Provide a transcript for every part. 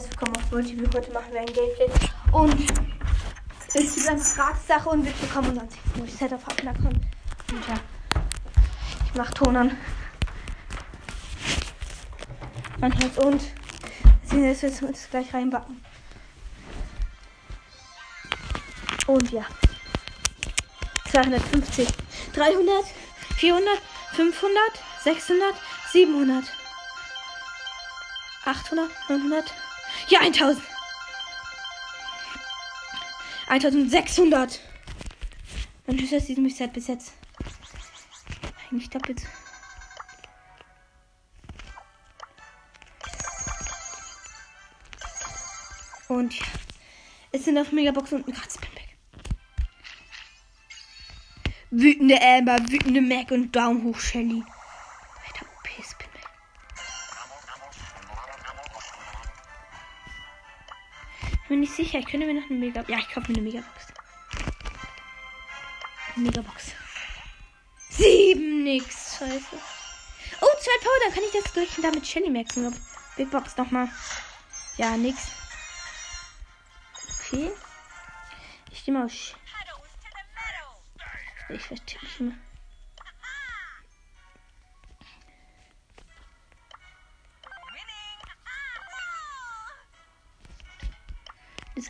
herzlich willkommen auf Multiple. Heute machen wir ein Gameplay. Und es ist die ganze Gratis-Sache und wir bekommen uns wo ich Setup kommt. Und ja. Ich mach Ton an. Man hört und. Jetzt müssen wir uns gleich reinbacken. Und ja. 250, 300, 400, 500, 600, 700. 800, 900. Ja, 1000. 1600. Dann ist das diesem Set bis jetzt. Eigentlich doppelt. Und ja. Es sind auf Megabox und ein Kratzpin weg. Wütende Amber, wütende Mac und Daumen hoch Shelly. Bin nicht sicher. Ich könnte mir noch eine Mega. Ja, ich kaufe mir eine Megabox. Megabox. Sieben nix. Scheiße. Oh, zwei Power. Dann kann ich das gleich damit Shelly maxen. Big Box nochmal. Ja, nix. Okay. Ich nehme aus. Ich verstehe mich immer.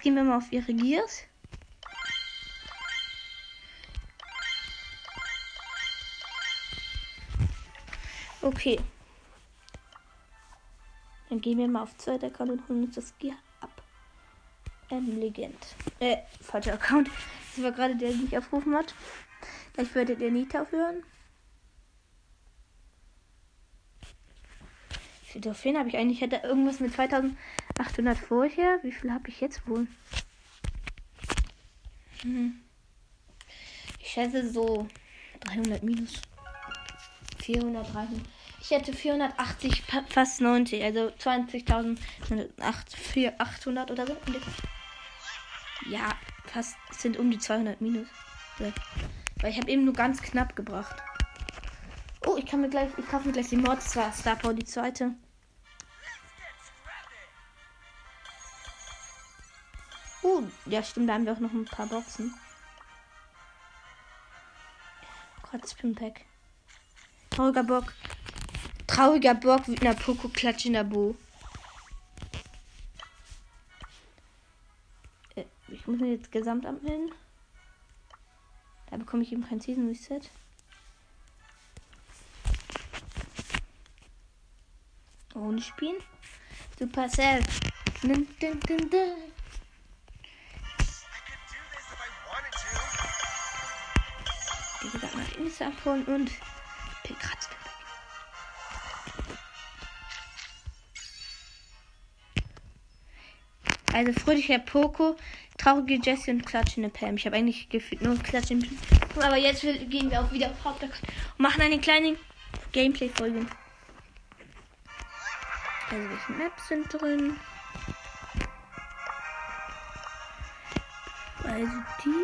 Jetzt gehen wir mal auf ihre Gears. Okay. Dann gehen wir mal auf zweiter Account und holen uns das Gear ab. Ähm, Legend. Äh, falscher Account. Das war gerade der, der mich aufgerufen hat. Gleich werdet ihr Nita hören. Trophäen habe ich eigentlich? Ich hätte irgendwas mit 2000. 800 vorher. Wie viel habe ich jetzt wohl? Hm. Ich schätze so 300 minus 400, 300. Ich hätte 480, fast 90, also 20.800 oder so. Ja, fast sind um die 200 minus. Weil ich habe eben nur ganz knapp gebracht. Oh, ich kann mir gleich, ich kaufe mir gleich die Mod Star Power, die zweite. Ja, stimmt, da haben wir auch noch ein paar Boxen. Kotzpimpack. Trauriger Bock. Trauriger Bock mit einer Poko Klatsch in der Bo. Äh, ich muss jetzt Gesamtamt hin. Da bekomme ich eben kein Season Reset. Ohne Spielen. Supercell. Dun. Insta abholen und Pilgratz. Also fröhlicher Poco, traurige Jessie und klatschende Pam. Ich habe eigentlich gefühlt nur klatschende Pam. Aber jetzt gehen wir auch wieder auf Hauptaccount und machen eine kleine Gameplay-Folge. Also welche Maps sind drin? Also die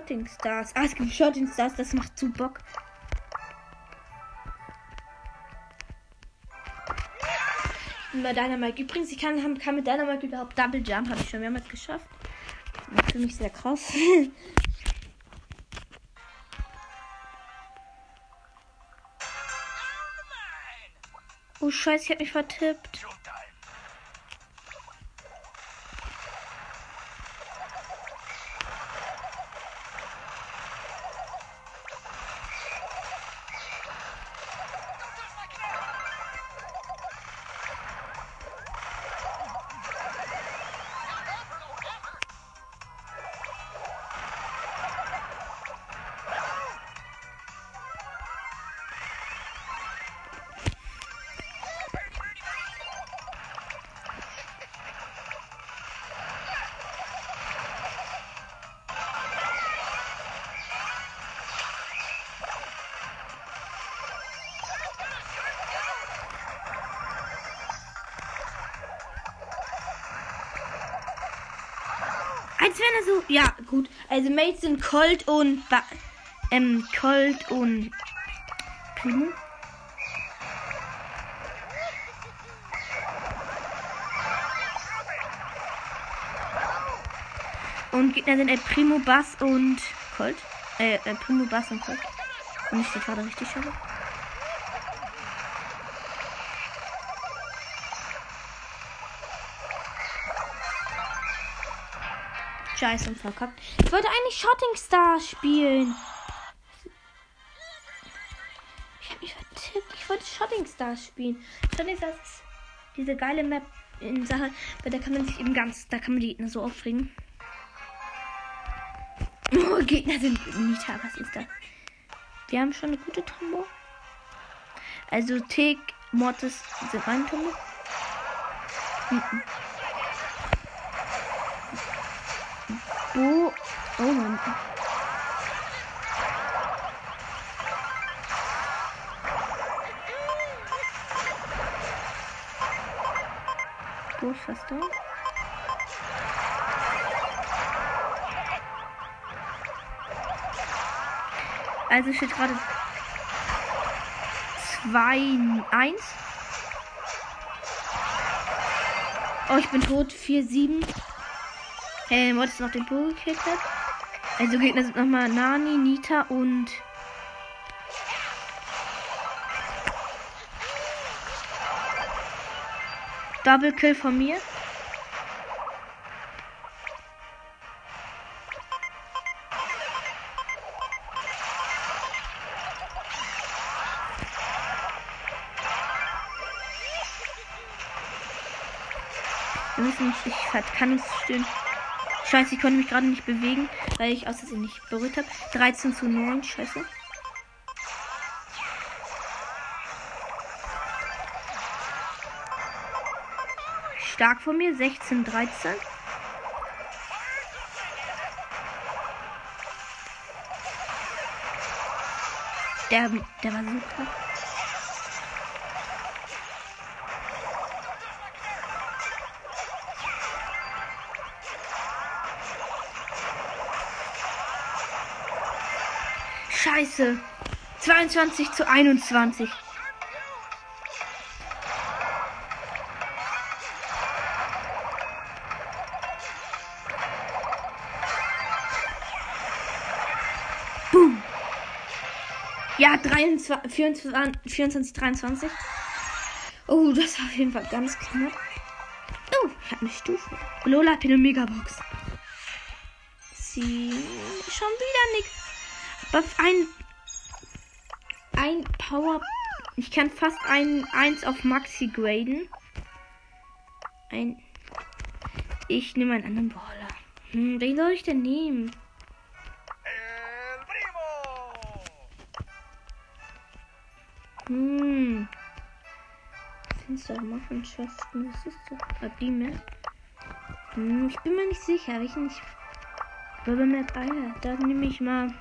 Shotting Stars. Ah, es gibt Shotting Stars, das macht zu Bock. Bei Dynamite. Übrigens, ich kann, kann mit Dynamite überhaupt Double Jump. Habe ich schon mehrmals geschafft. Für mich sehr krass. Oh Scheiße, ich hab mich vertippt. Als wenn er so. Ja, gut. Also Mates sind Colt und. Ba ähm, Colt und. Primo. Und Gegner sind El Primo, Bass und Colt. Äh, El Primo, Bass und Colt. Und ich das gerade richtig habe. Scheiße und verkackt. Ich wollte eigentlich Shotting Star spielen. Ich hab mich vertippt. Ich wollte Shotting Star spielen. Shotting Stars ist diese geile Map in Sache, weil da kann man sich eben ganz, da kann man die Gegner so aufregen. Oh, Gegner sind Nita, was ist das? Wir haben schon eine gute Tombo. Also Tick, Mortis sind mein Tombo. Mhm. Bo. Oh Mann. Bo ist fast da. Also steht gerade 2, 1. Oh, ich bin tot. 4, 7. Äh, Mod ist noch den Bo gekillt hat. Also Gegner sind nochmal Nani, Nita und. Double Kill von mir. Wir müssen, ich kann uns stehen. Scheiße, ich konnte mich gerade nicht bewegen, weil ich Versehen nicht berührt habe. 13 zu 9, scheiße. Stark von mir, 16, 13. Der, der war so Scheiße. 22 zu 21. Boom. Ja, 23, 24, 24, 23. Oh, das war auf jeden Fall ganz knapp. Oh, ich habe eine Stufe. Lola hat eine Megabox. Sie schon wieder nichts. Was ein. Ein Power. Ich kann fast ein 1 auf Maxi graden. Ein. Ich nehme einen anderen Baller. Hm, wen soll ich denn nehmen? Hm. Du machen, Schasten? Was ist das? Ab die mehr? Hm, ich bin mir nicht sicher, welchen ich. Aber Map Eier. Da nehme ich mal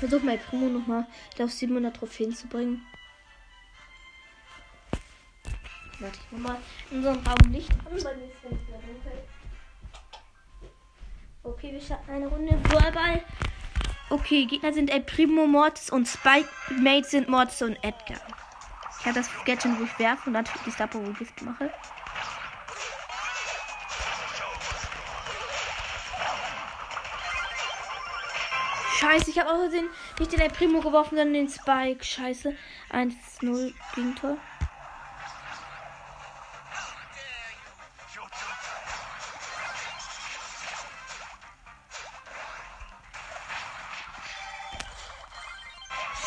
versuche mal Primo nochmal auf 700 Trophäen zu bringen. Warte, ich mach mal in einem Raum Licht an, weil mir ist ganz dunkel. Okay, wir starten eine Runde Vorball. Okay, Gegner sind El Primo, Mortis und Spike. Mates sind Mortis und Edgar. Ich habe das Gadget, wo ich werfe und dann die Star wo Gift mache. Scheiße, ich habe auch den, nicht den Primo geworfen, sondern den Spike. Scheiße. 1-0 Gegentor.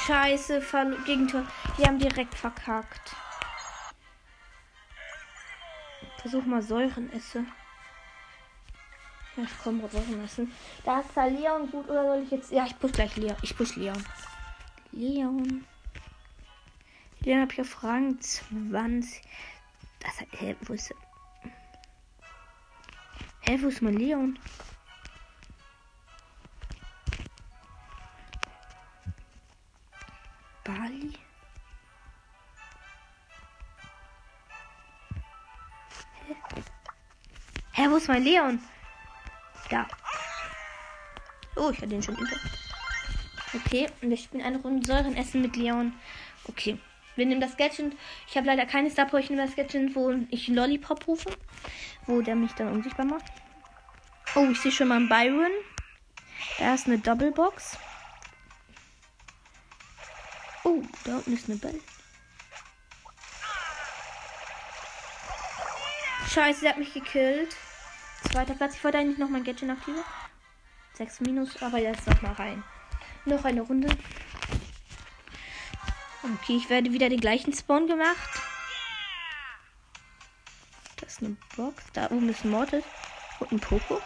Scheiße, Gegentor. Die haben direkt verkackt. Versuch mal Säuren esse. Ich komme Säuren essen. Da ist da Leon gut oder soll ich jetzt. Ja, ich push gleich Leon. Ich push Leon. Leon. Leon hab ich auf Rang 20. Das, hä, wo ist. Hä, wo ist mein Leon? Bali? Hä, Hä, wo ist mein Leon? Da. Oh, ich hatte den schon über. Okay, und wir spielen eine Runde Säurenessen mit Leon. Okay. Wir nehmen das Gadget. Ich habe leider keine Star. Ich nehme das Gadget, wo ich Lollipop rufe. Wo der mich dann unsichtbar macht. Oh, ich sehe schon mal einen Byron. Da ist eine Doppelbox. Oh, da unten ist eine Bell. Scheiße, der hat mich gekillt. Zweiter Platz. Ich wollte eigentlich noch mein Gadget aktivieren. 6 minus, aber jetzt noch mal rein. Noch eine Runde. Okay, ich werde wieder den gleichen Spawn gemacht. Das ist eine Box. Da oben ist ein Mortis und ein Poco.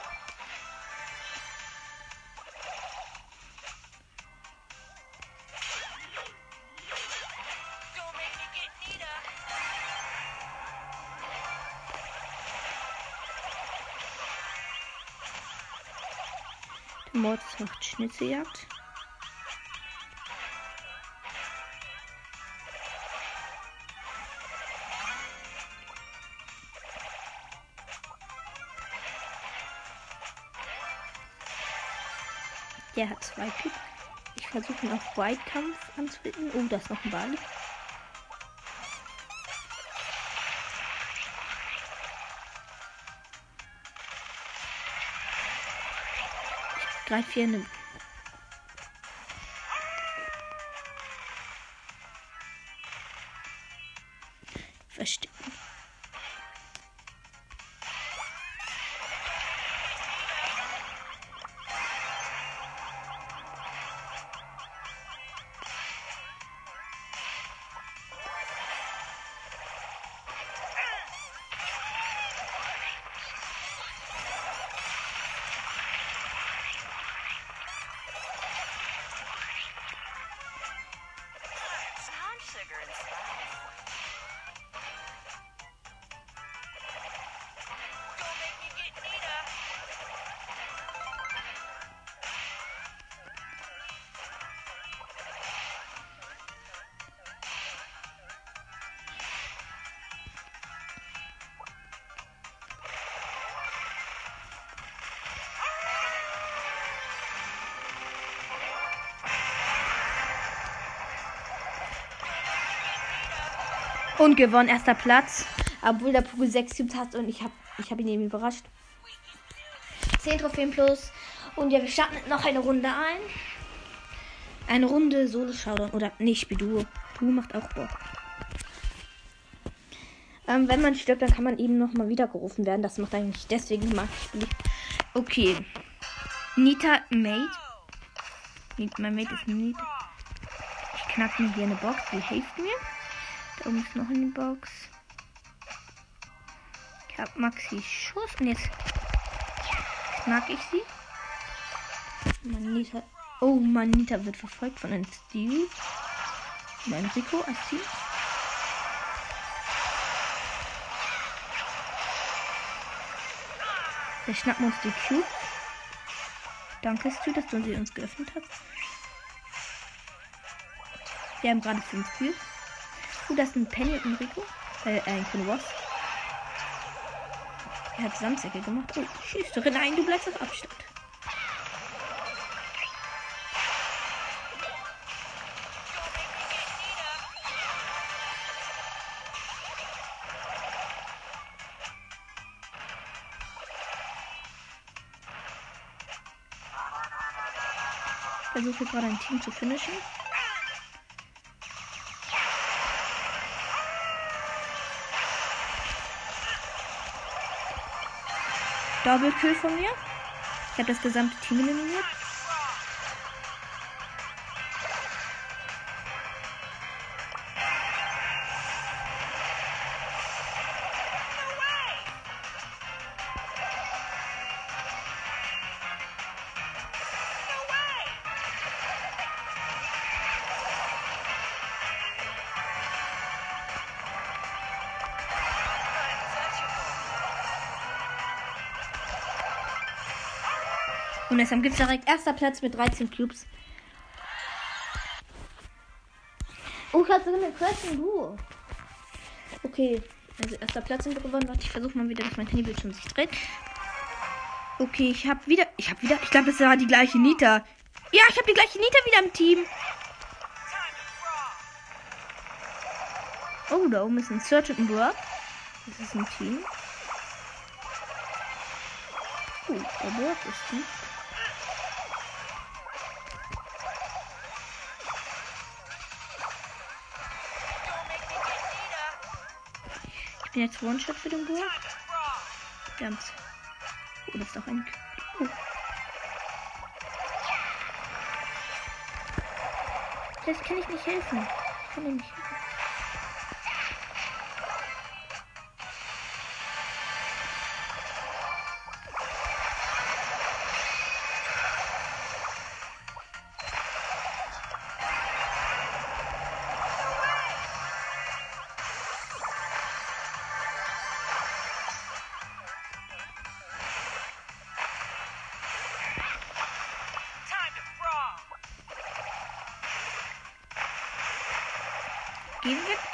Macht Schnitzeljagd. Der hat zwei Typ. Ich versuche ihn auf Weitkampf anzubieten. Oh, da ist noch ein Ball. Ich greife hier Und gewonnen, erster Platz. Obwohl der Pogo 6 Cubes hat und ich habe ich hab ihn eben überrascht. 10 Trophäen plus. Und ja, wir starten noch eine Runde ein. Eine Runde Solo Showdown. Oder nicht, Duo. Duo macht auch Bock. Ähm, wenn man stirbt, dann kann man eben nochmal wiedergerufen werden. Das macht eigentlich deswegen mag ich. Okay. Nita Mate. Mein Mate ist Nita. Ich knack mir hier eine Box. Die hilft mir. Da oben ist noch eine Box. Ich hab Maxi Schuss und jetzt knack ich sie. Manita. Oh, Manita wird verfolgt von einem Steve. Und einem Rico als Team. Wir schnappen uns die Cube. Danke, Stu, dass du sie uns geöffnet hast. Wir haben gerade fünf Cubes. Das sind Penny und ein Rico. Äh, ein Conwas. Er hat Sandsäcke gemacht. Oh, schieß doch nein, du bleibst auf Abstand. Versuche gerade ein Team zu finishen. Doppelkill von mir. Ich habe das gesamte Team eliminiert. Und deshalb gibt es direkt erster Platz mit 13 Cubes. Oh, ich habe sogar eine Quest im Duo. Okay, also erster Platz sind wir gewonnen. Warte, ich versuche mal wieder, dass mein Handybildschirm sich dreht. Okay, ich habe wieder. Ich habe wieder. Ich glaube, es war die gleiche Nita. Ja, ich habe die gleiche Nita wieder im Team. Oh, da oben ist ein Search ein Brock. Das ist ein Team. Oh, der Brock ist gut. Bin jetzt One-Shot für den. Wir haben's. Oh, das ist doch ein. Oh. Das kann ich nicht helfen. Ich kann ihm nicht helfen.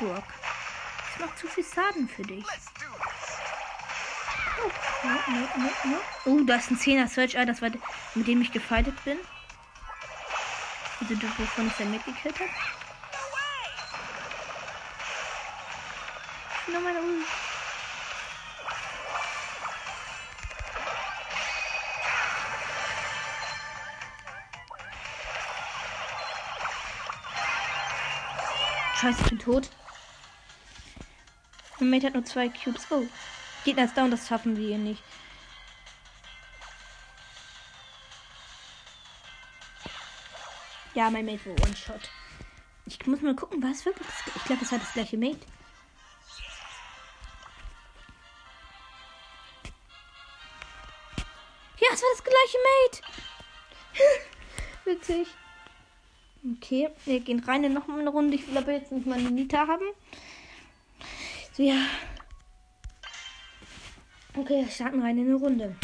Brock. Das macht zu viel Schaden für dich. Oh, no, no, no, no. Oh, da ist ein 10er Search. Ah, das war der, mit dem ich gefightet bin. Also, wovon ich dann mitgekillt habe. Nur meine Ult. Scheiße, ich bin tot. Mein Mate hat nur zwei Cubes. Oh. Gegner ist down, das schaffen wir hier nicht. Ja, mein Mate war One-Shot. Ich muss mal gucken, war es wirklich Ich glaube, es war das gleiche Mate. Ja, es war das gleiche Mate. Witzig. Okay, wir gehen rein in noch eine Runde. Ich will aber jetzt nicht mal eine Nita haben. So, ja. Okay, wir starten rein in eine Runde.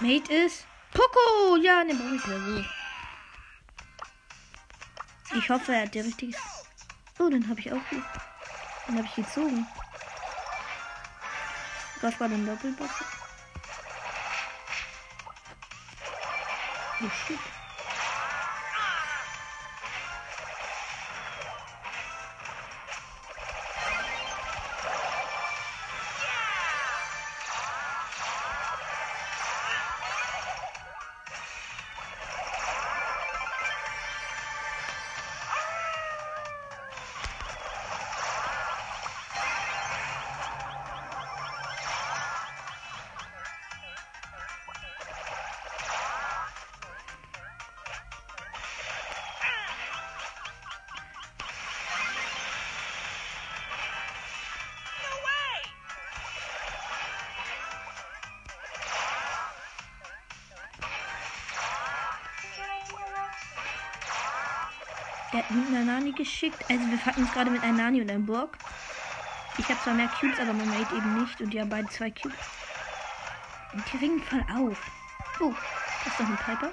Mate ist Poco. Ja, ne, brauche ich so. Ich hoffe, er hat der richtige. Oh, dann habe ich auch. ge- Dann habe ich gezogen. Das war den Doppelbox. Oh shit. Er hat einen Nani geschickt. Also wir hatten uns gerade mit einem Nani und einem Burg. Ich habe zwar mehr Cubes, aber mein Mate eben nicht. Und die haben beide zwei Cubes. Und die ringen voll auf. Oh, das ist doch ein Piper.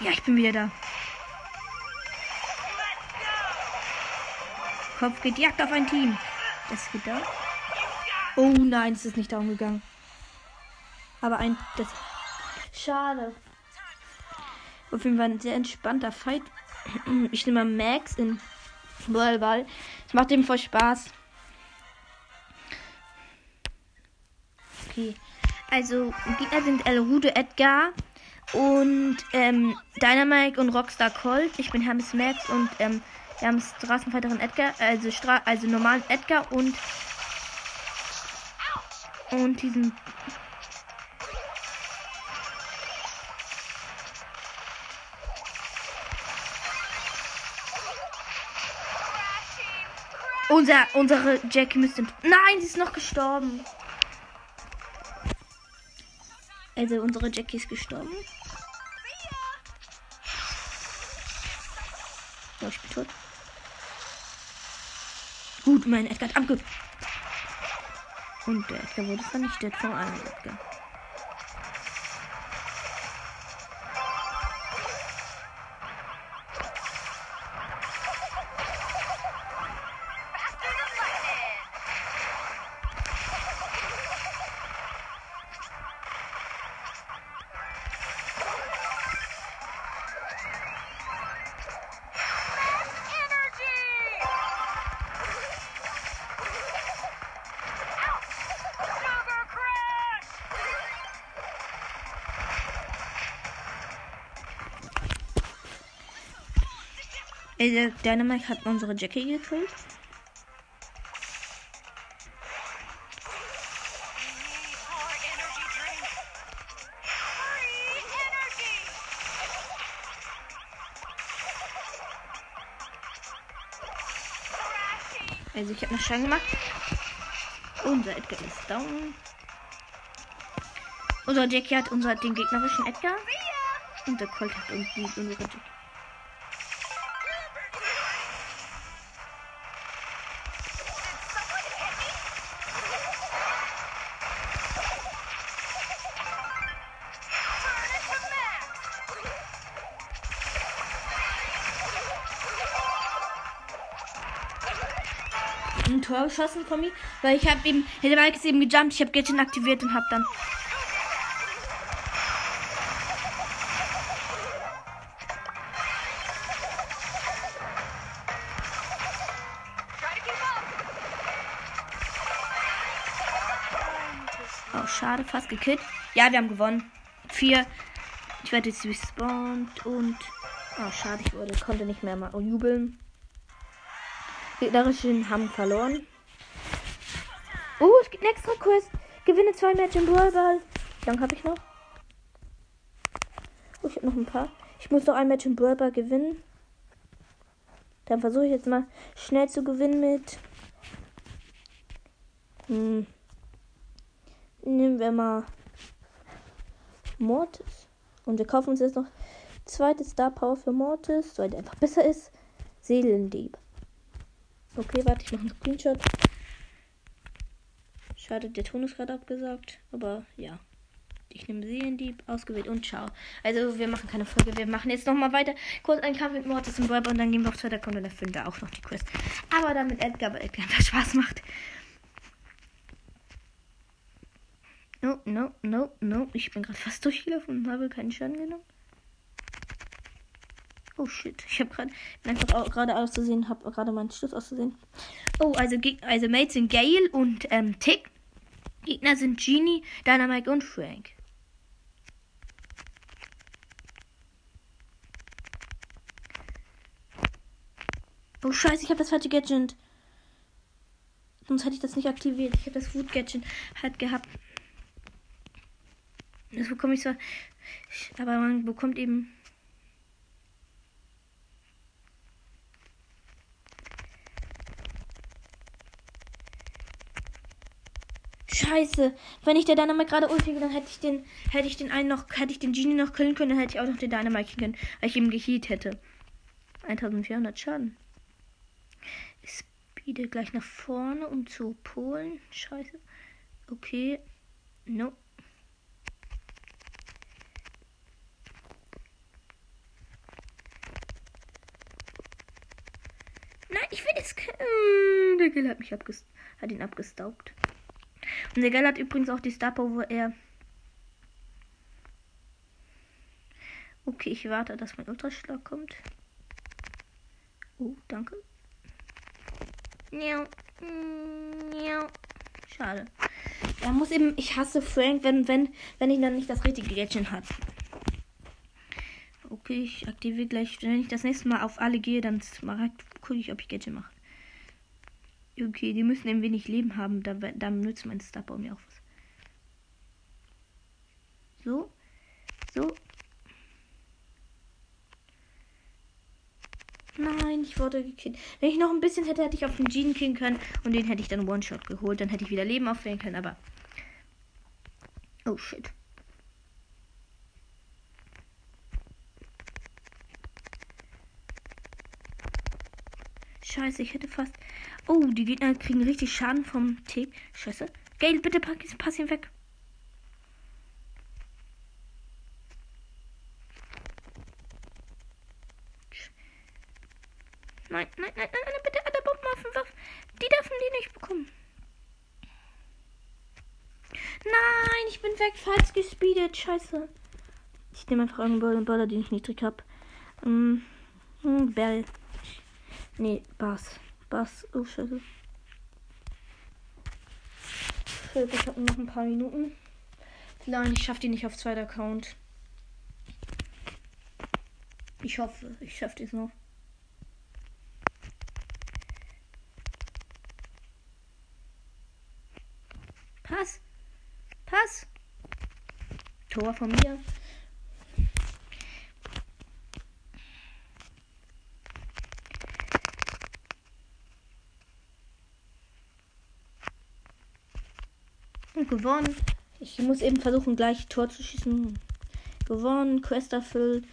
Ja, ich bin wieder da. Kopf geht Jagd auf ein Team. Das geht da. Oh nein, es ist nicht down gegangen. Aber ein. Das. Schade. Auf jeden Fall ein sehr entspannter Fight. Ich nehme mal Max in Ball. Es macht ihm voll Spaß. Okay. Also, Gegner sind El Rude Edgar und ähm, Dynamite und Rockstar Colt. Ich bin Hermes Max und ähm, Wir haben Straßenfighterin Edgar, also, Stra also normalen Edgar und und diesen Unser, unsere Jackie müsste. Nein, sie ist noch gestorben. Also unsere Jackie ist gestorben. Ja, ich bin tot. Gut, mein Edgar hat abge... Und der Edgar wurde vernichtet von einem Edgar. Der Dynamite hat unsere Jackie gekillt. Also ich habe noch Schein gemacht. Unser Edgar ist down. Unser Jackie hat unser, den gegnerischen Edgar. Und der Colt hat uns unsere Jackie. Ein Tor geschossen von mir. Weil ich habe eben, der Mike ist eben gejumpt. Ich habe Gadget aktiviert und habe dann. Oh, schade, fast gekillt. Ja, wir haben gewonnen. Vier. Ich werde jetzt respawned und. Oh, schade, ich wurde, konnte nicht mehr mal jubeln. Gegnerischen haben verloren. Oh, es gibt einen extra Quest. Gewinne zwei Match im Brawl Ball. Wie lange habe ich noch? Oh, ich habe noch ein paar. Ich muss noch ein Match im Brawl Ball gewinnen. Dann versuche ich jetzt mal schnell zu gewinnen mit. Hm. Nehmen wir mal Mortis. Und wir kaufen uns jetzt noch zweite Star Power für Mortis, weil der einfach besser ist. Seelendieb. Okay, warte, ich mache einen Screenshot. Schade, der Ton ist gerade abgesagt. Aber ja. Ich nehme Seelendieb ausgewählt und ciao. Also wir machen keine Folge. Wir machen jetzt nochmal weiter. Kurz einen Kampf mit Mortis im Web und dann gehen wir auf zweiter Konto und erfüllen da auch noch die Quest. Aber dann mit Edgar, weil Edgar einfach Spaß macht. No, no, no, no. Ich bin gerade fast durchgelaufen und habe keinen Schaden genommen. Oh shit. Ich habe gerade einfach gerade auszusehen, habe gerade meinen Schluss auszusehen. Oh, also, also Mates sind Gale und ähm, Tick. Gegner sind Genie, Dynamite und Frank. Oh scheiße, ich habe das falsche Gadget. Sonst hätte ich das nicht aktiviert. Ich habe das Food Gadget halt gehabt. Das bekomme ich zwar. Aber man bekommt eben. Scheiße. Wenn ich der Dynamite gerade ulti, dann hätte ich den, hätte ich den einen noch, hätte ich den Genie noch killen können, dann hätte ich auch noch den Dynamite killen können, weil ich eben gehealt hätte. 1400 Schaden. Ich speede gleich nach vorne, um zu polen. Scheiße. Okay. No. Nein, ich will ke- Äh, Der Gill hat mich abges hat ihn abgestaubt. Gill hat übrigens auch die Star Power, wo er. Okay, ich warte, dass mein Ultraschlag kommt. Oh, danke. Miau. Miau. Schade. Er muss eben. Ich hasse Frank, wenn, wenn, wenn ich dann nicht das richtige Gadget hat. Okay, ich aktiviere gleich. Wenn ich das nächste Mal auf alle gehe, dann gucke ich, ob ich Gadget mache. Okay, die müssen ein wenig Leben haben. Da, da nützt mein Starbaum mir auch was. So. So. Nein, ich wurde gekillt. Wenn ich noch ein bisschen hätte, hätte ich auf den Jean killen können. Und den hätte ich dann One-Shot geholt. Dann hätte ich wieder Leben aufwählen können. Aber. Oh shit. Scheiße, ich hätte fast. Oh, die Gegner kriegen richtig Schaden vom Tick. Scheiße. Gale, bitte pass, pass ihn weg. Nein, nein, nein, nein, nein, bitte alle Bombenwaffen. Die dürfen die nicht bekommen. Nein, ich bin weg, falsch gespeedet. Scheiße. Ich nehme einfach irgendeinen Baller, den ich niedrig habe. Ähm, hm, Bell. Nee, Bass. Bass. Oh, scheiße. Ich habe noch ein paar Minuten. Nein, ich schaffe die nicht auf zweiter Account. Ich hoffe, ich schaffe dies noch. Pass. Pass. Tor von mir. Gewonnen. Ich muss eben versuchen, gleich Tor zu schießen. Gewonnen, Quest erfüllt.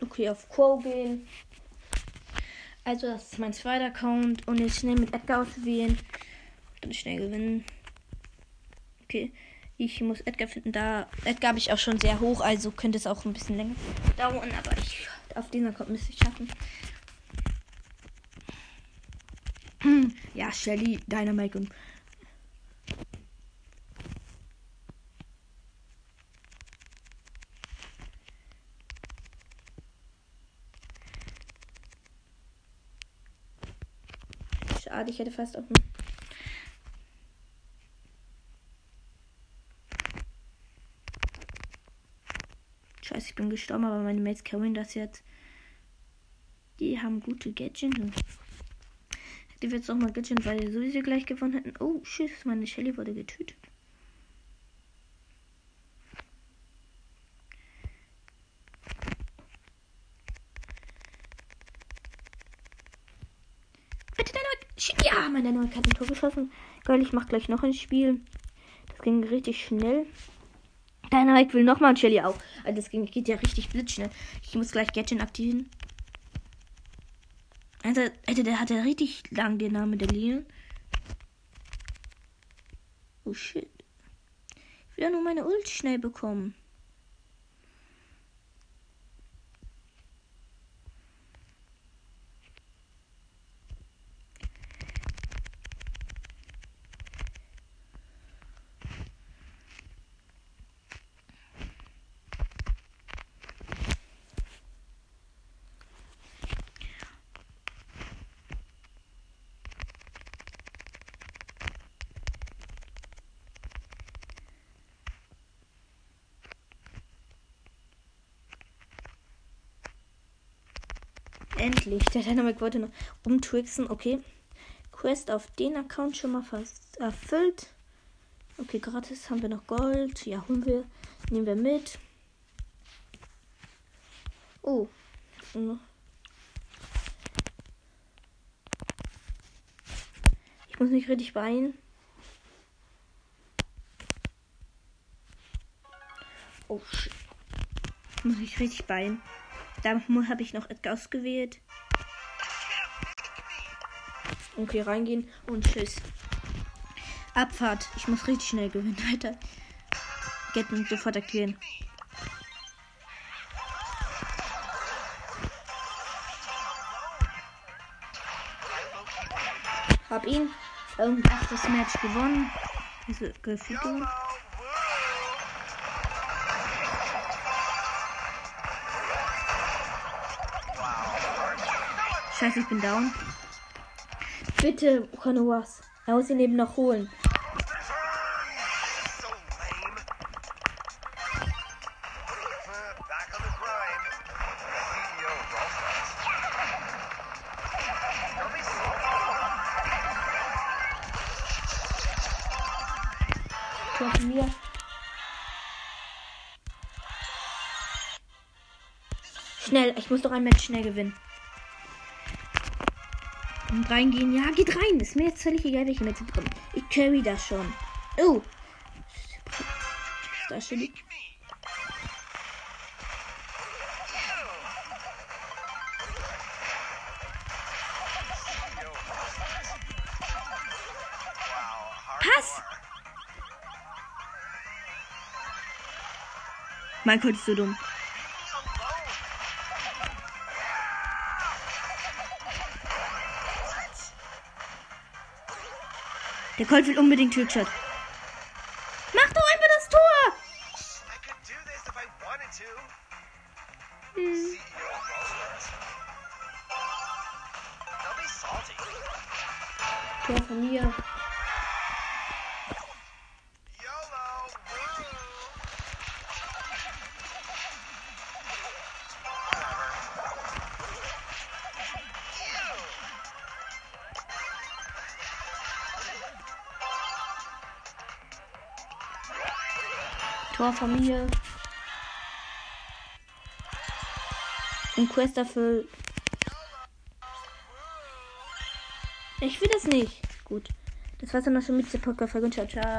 Okay, auf Quo gehen. Also, das ist mein zweiter Account. Und jetzt schnell mit Edgar auswählen. Dann schnell gewinnen. Okay. Ich muss Edgar finden. Da Edgar habe ich auch schon sehr hoch, also könnte es auch ein bisschen länger dauern, aber ich auf den Account müsste ich schaffen. Ja, Shelly, Dynamite und Schade, ich hätte fast auf Scheiße, ich bin gestorben, aber meine Mates carryen das jetzt. Die haben gute Gadgets. Die wird jetzt auch mal Gadget, weil die sowieso gleich gewonnen hätten. Oh, tschüss, meine Shelly wurde getötet. Bitte deine Ja, mein Dynamite hat ein Tor geschossen. Geil, ich mach gleich noch ein Spiel. Das ging richtig schnell. Dynamite will nochmal und Shelly auch. Also das ging, geht ja richtig blitzschnell. Ich muss gleich Gadget aktivieren. Also, Alter, der hat ja richtig lang den Namen der Linie. Oh shit. Ich will ja nur meine Ult schnell bekommen. Endlich. Der Dynamic wollte noch umtwixen. Okay. Quest auf den Account schon mal fast erfüllt. Okay, gratis haben wir noch Gold. Ja, holen wir. Nehmen wir mit. Oh. Ich muss mich richtig beeilen. Oh shit. Ich muss mich richtig beeilen. Da habe ich noch Edgar ausgewählt. Okay, reingehen und tschüss. Abfahrt. Ich muss richtig schnell gewinnen, Alter. Getten sofort aktivieren. Hab ihn. Ähm, achtes Match gewonnen. Also, gefühlt Scheiße, ich bin down. Bitte, Kanoas. Er muss ihn eben noch holen. Schnell, ich muss doch ein Match schnell gewinnen. Und reingehen, ja, geht rein. Ist mir jetzt völlig egal, welche Match bekommen. Ich carry das schon. Oh. Da steht die. Pass! Mein Gott, ist so dumm. Der Colt will unbedingt Trickshot. Von mir. Und Quest dafür. Ich will das nicht. Gut. Das war's dann noch schon mit der Podcast-Folge. Ciao, ciao.